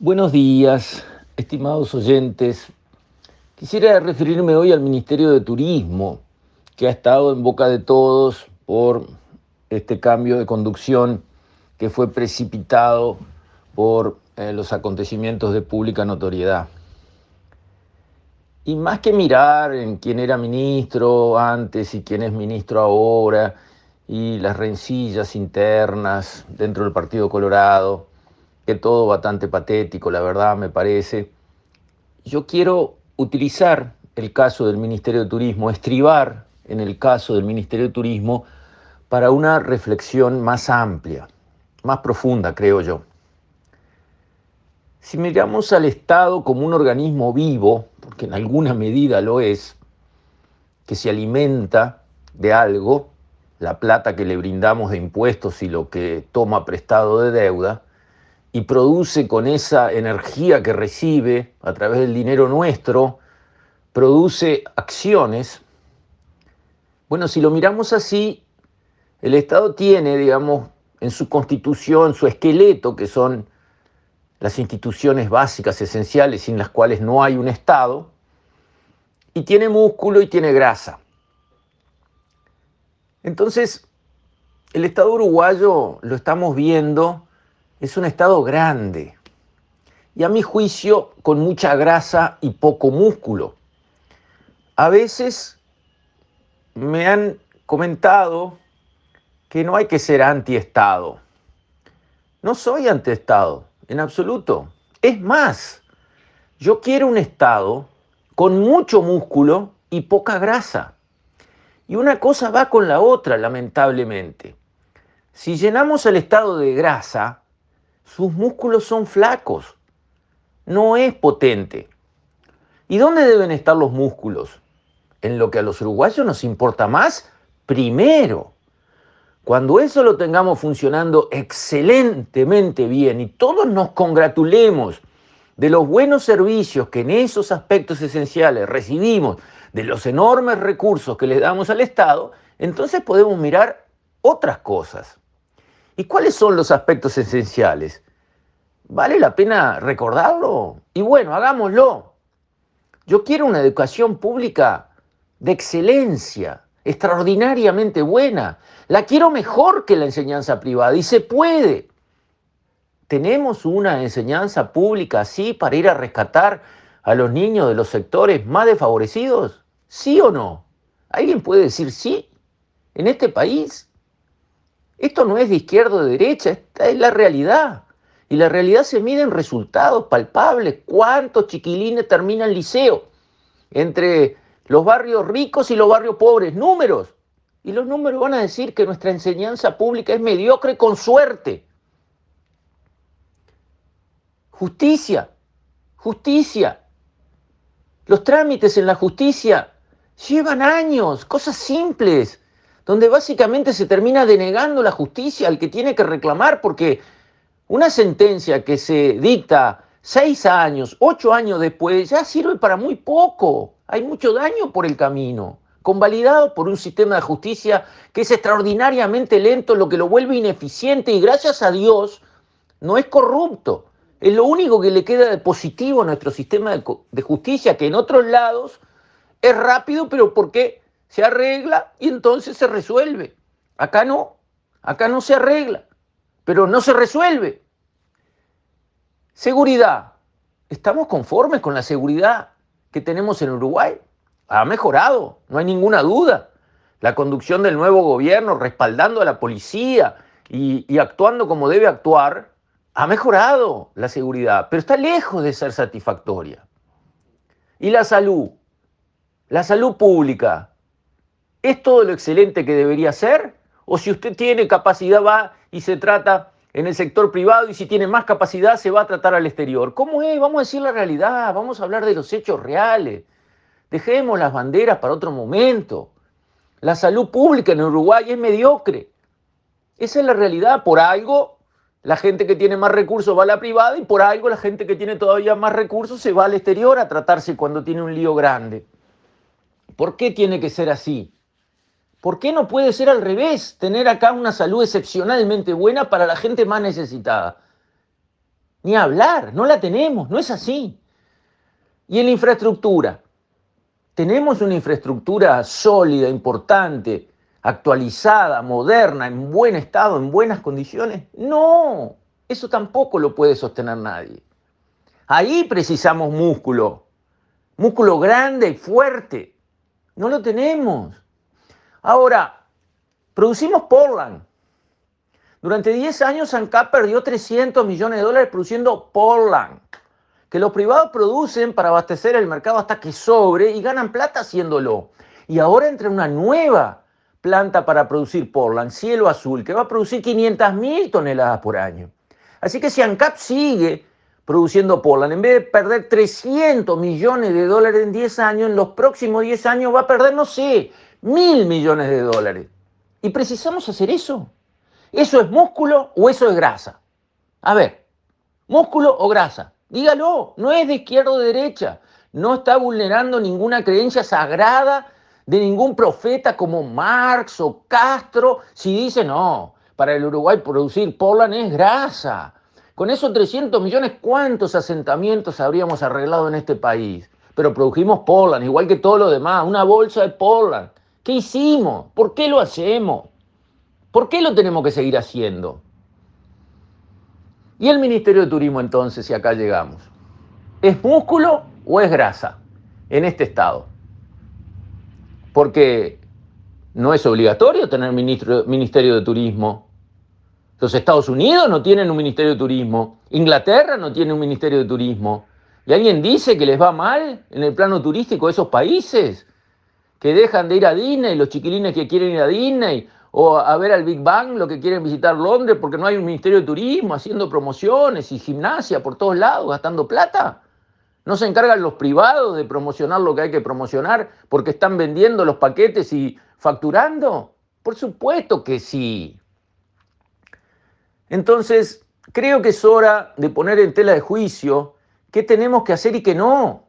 Buenos días, estimados oyentes. Quisiera referirme hoy al Ministerio de Turismo, que ha estado en boca de todos por este cambio de conducción que fue precipitado por eh, los acontecimientos de pública notoriedad. Y más que mirar en quién era ministro antes y quién es ministro ahora, y las rencillas internas dentro del Partido Colorado, que todo bastante patético, la verdad me parece. Yo quiero utilizar el caso del Ministerio de Turismo, estribar en el caso del Ministerio de Turismo para una reflexión más amplia, más profunda, creo yo. Si miramos al Estado como un organismo vivo, porque en alguna medida lo es, que se alimenta de algo, la plata que le brindamos de impuestos y lo que toma prestado de deuda, y produce con esa energía que recibe a través del dinero nuestro, produce acciones. Bueno, si lo miramos así, el Estado tiene, digamos, en su constitución, su esqueleto, que son las instituciones básicas, esenciales, sin las cuales no hay un Estado, y tiene músculo y tiene grasa. Entonces, el Estado uruguayo lo estamos viendo es un estado grande y a mi juicio con mucha grasa y poco músculo. A veces me han comentado que no hay que ser anti-Estado. No soy anti-Estado, en absoluto. Es más, yo quiero un Estado con mucho músculo y poca grasa. Y una cosa va con la otra, lamentablemente. Si llenamos el Estado de grasa, sus músculos son flacos, no es potente. ¿Y dónde deben estar los músculos? En lo que a los uruguayos nos importa más, primero. Cuando eso lo tengamos funcionando excelentemente bien y todos nos congratulemos de los buenos servicios que en esos aspectos esenciales recibimos, de los enormes recursos que le damos al Estado, entonces podemos mirar otras cosas. ¿Y cuáles son los aspectos esenciales? ¿Vale la pena recordarlo? Y bueno, hagámoslo. Yo quiero una educación pública de excelencia, extraordinariamente buena. La quiero mejor que la enseñanza privada y se puede. ¿Tenemos una enseñanza pública así para ir a rescatar a los niños de los sectores más desfavorecidos? ¿Sí o no? ¿Alguien puede decir sí? ¿En este país? Esto no es de izquierda o de derecha, esta es la realidad. Y la realidad se mide en resultados palpables. ¿Cuántos chiquilines terminan liceo? Entre los barrios ricos y los barrios pobres. Números. Y los números van a decir que nuestra enseñanza pública es mediocre con suerte. Justicia. Justicia. Los trámites en la justicia llevan años, cosas simples donde básicamente se termina denegando la justicia al que tiene que reclamar, porque una sentencia que se dicta seis años, ocho años después, ya sirve para muy poco. Hay mucho daño por el camino, convalidado por un sistema de justicia que es extraordinariamente lento, lo que lo vuelve ineficiente y gracias a Dios no es corrupto. Es lo único que le queda de positivo a nuestro sistema de, justicia, que en otros lados es rápido, pero ¿por qué? se arregla y entonces se resuelve. Acá no, acá no se arregla, pero no se resuelve. Seguridad. ¿Estamos conformes con la seguridad que tenemos en Uruguay? Ha mejorado, no hay ninguna duda. La conducción del nuevo gobierno, respaldando a la policía y, actuando como debe actuar, ha mejorado la seguridad, pero está lejos de ser satisfactoria. ¿Y la salud? La salud pública, ¿Es todo lo excelente que debería ser? ¿O si usted tiene capacidad va y se trata en el sector privado y si tiene más capacidad se va a tratar al exterior? ¿Cómo es? Vamos a decir la realidad, vamos a hablar de los hechos reales. Dejemos las banderas para otro momento. La salud pública en Uruguay es mediocre. Esa es la realidad. Por algo, la gente que tiene más recursos va a la privada y por algo la gente que tiene todavía más recursos se va al exterior a tratarse cuando tiene un lío grande. ¿Por qué tiene que ser así? ¿Por qué no puede ser al revés? Tener acá una salud excepcionalmente buena para la gente más necesitada. Ni hablar, no la tenemos, no es así. Y en la infraestructura, ¿tenemos una infraestructura sólida, importante, actualizada, moderna, en buen estado, en buenas condiciones? No, eso tampoco lo puede sostener nadie. Ahí precisamos músculo, músculo grande y fuerte. No lo tenemos. Ahora, producimos Portland. Durante 10 años ANCAP perdió 300 millones de dólares produciendo Portland, que los privados producen para abastecer el mercado hasta que sobre y ganan plata haciéndolo. Y ahora entra una nueva planta para producir Portland, Cielo Azul, que va a producir 500 mil toneladas por año. Así que si ANCAP sigue produciendo Portland, en vez de perder 300 millones de dólares en 10 años, en los próximos 10 años va a perder, no sé, mil millones de dólares. Y precisamos hacer eso. ¿Eso es músculo o eso es grasa? A ver, músculo o grasa. Dígalo, no es de izquierda o de derecha. No está vulnerando ninguna creencia sagrada de ningún profeta como Marx o Castro si dice no, para el Uruguay producir Polan es grasa. Con esos 300 millones, ¿cuántos asentamientos habríamos arreglado en este país? Pero produjimos Polan, igual que todo lo demás, una bolsa de Polan. ¿Qué hicimos? ¿Por qué lo hacemos? ¿Por qué lo tenemos que seguir haciendo? ¿Y el Ministerio de Turismo entonces, si acá llegamos? ¿Es músculo o es grasa en este estado? Porque no es obligatorio tener Ministerio de Turismo. Los Estados Unidos no tienen un Ministerio de Turismo. Inglaterra no tiene un Ministerio de Turismo. ¿Y alguien dice que les va mal en el plano turístico de esos países? Que dejan de ir a Disney, los chiquilines que quieren ir a Disney, o a ver al Big Bang, lo que quieren visitar Londres porque no hay un Ministerio de Turismo haciendo promociones y gimnasia por todos lados, gastando plata. ¿No se encargan los privados de promocionar lo que hay que promocionar porque están vendiendo los paquetes y facturando? Por supuesto que sí. Entonces, creo que es hora de poner en tela de juicio qué tenemos que hacer y qué no.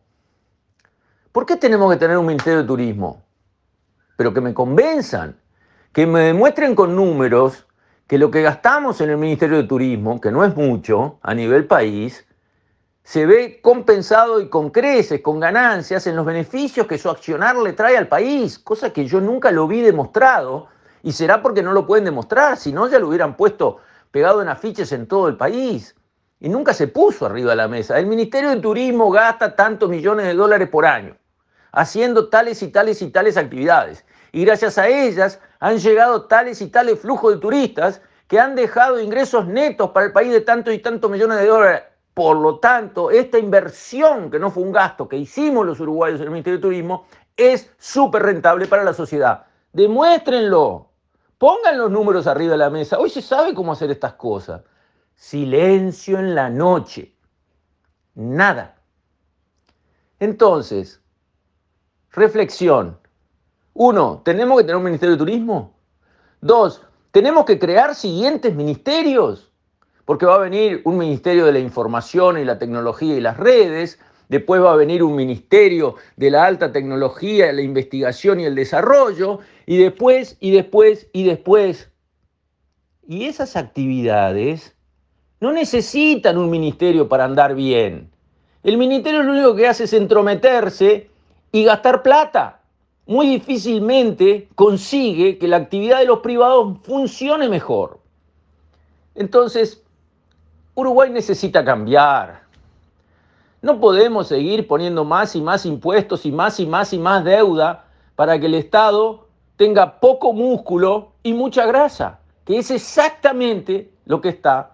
¿Por qué tenemos que tener un Ministerio de Turismo? Pero que me convenzan que me demuestren con números que lo que gastamos en el Ministerio de Turismo, que no es mucho a nivel país, se ve compensado y con creces, con ganancias en los beneficios que su accionar le trae al país, cosa que yo nunca lo vi demostrado, y será porque no lo pueden demostrar, si no ya lo hubieran puesto pegado en afiches en todo el país. Y nunca se puso arriba de la mesa. El Ministerio de Turismo gasta tantos millones de dólares por año, haciendo tales y tales y tales actividades y gracias a ellas han llegado tales y tales flujos de turistas que han dejado ingresos netos para el país de tantos y tantos millones de dólares. Por lo tanto, esta inversión, que no fue un gasto que hicimos los uruguayos en el Ministerio de Turismo, es súper rentable para la sociedad. Demuéstrenlo. Pongan los números arriba de la mesa. Hoy se sabe cómo hacer estas cosas. Silencio en la noche. Nada. Entonces, reflexión. Uno, tenemos que tener un ministerio de turismo. Dos, tenemos que crear siguientes ministerios, porque va a venir un ministerio de la información y la tecnología y las redes, después va a venir un ministerio de la alta tecnología, la investigación y el desarrollo, y después, y después, y después. Y esas actividades no necesitan un ministerio para andar bien. El ministerio lo único que hace es entrometerse y gastar plata muy difícilmente consigue que la actividad de los privados funcione mejor. Entonces, Uruguay necesita cambiar. No podemos seguir poniendo más y más impuestos y más y más y más deuda para que el Estado tenga poco músculo y mucha grasa, que es exactamente lo que está